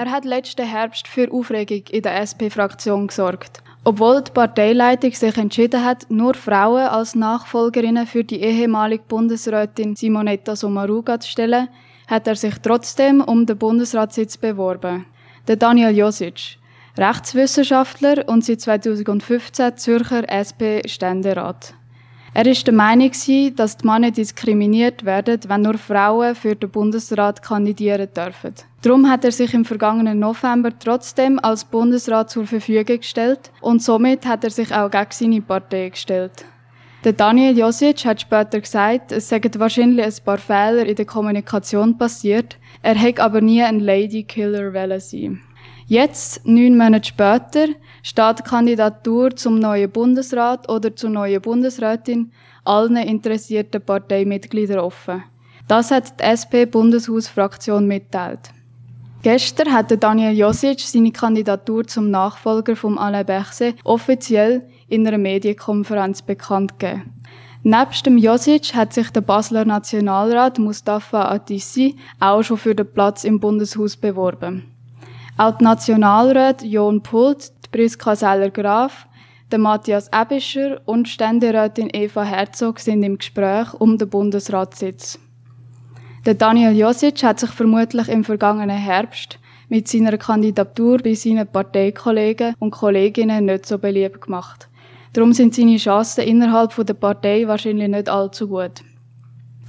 Er hat letzten Herbst für Aufregung in der SP-Fraktion gesorgt. Obwohl die Parteileitung sich entschieden hat, nur Frauen als Nachfolgerinnen für die ehemalige Bundesrätin Simonetta Sommaruga zu stellen, hat er sich trotzdem um den Bundesratssitz beworben. Der Daniel Josic, Rechtswissenschaftler und seit 2015 Zürcher SP-Ständerat. Er ist der Meinung, dass die Männer diskriminiert werden, wenn nur Frauen für den Bundesrat kandidieren dürfen. Darum hat er sich im vergangenen November trotzdem als Bundesrat zur Verfügung gestellt und somit hat er sich auch gegen seine Partei gestellt. Der Daniel Josic hat später gesagt, es seien wahrscheinlich ein paar Fehler in der Kommunikation passiert, er hätte aber nie ein Lady Killer sein. Jetzt, neun Monate später, steht die Kandidatur zum neuen Bundesrat oder zur neuen Bundesrätin allen interessierten Parteimitgliedern offen. Das hat die SP-Bundeshausfraktion mitteilt. Gestern hat Daniel Josic seine Kandidatur zum Nachfolger von Alain Berset offiziell in einer Medienkonferenz bekannt gegeben. Nebst dem Josic hat sich der Basler Nationalrat Mustafa Atissi auch schon für den Platz im Bundeshaus beworben. Auch die Nationalräte Jon Pult, Priska Seller-Graf, der Matthias Ebischer und Ständerätin Eva Herzog sind im Gespräch um den Bundesratssitz. Der Daniel Josic hat sich vermutlich im vergangenen Herbst mit seiner Kandidatur bei seinen Parteikollegen und Kolleginnen nicht so beliebt gemacht. Darum sind seine Chancen innerhalb der Partei wahrscheinlich nicht allzu gut.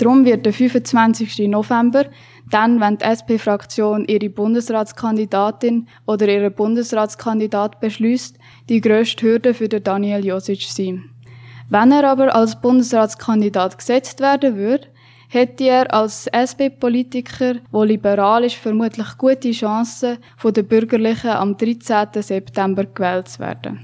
Darum wird der 25. November dann, wenn die SP-Fraktion ihre Bundesratskandidatin oder ihren Bundesratskandidat beschließt, die grösste Hürde für den Daniel Josic sein. Wenn er aber als Bundesratskandidat gesetzt werden würde, hätte er als SP-Politiker, wo liberal ist, vermutlich gute Chancen, von den Bürgerlichen am 13. September gewählt zu werden.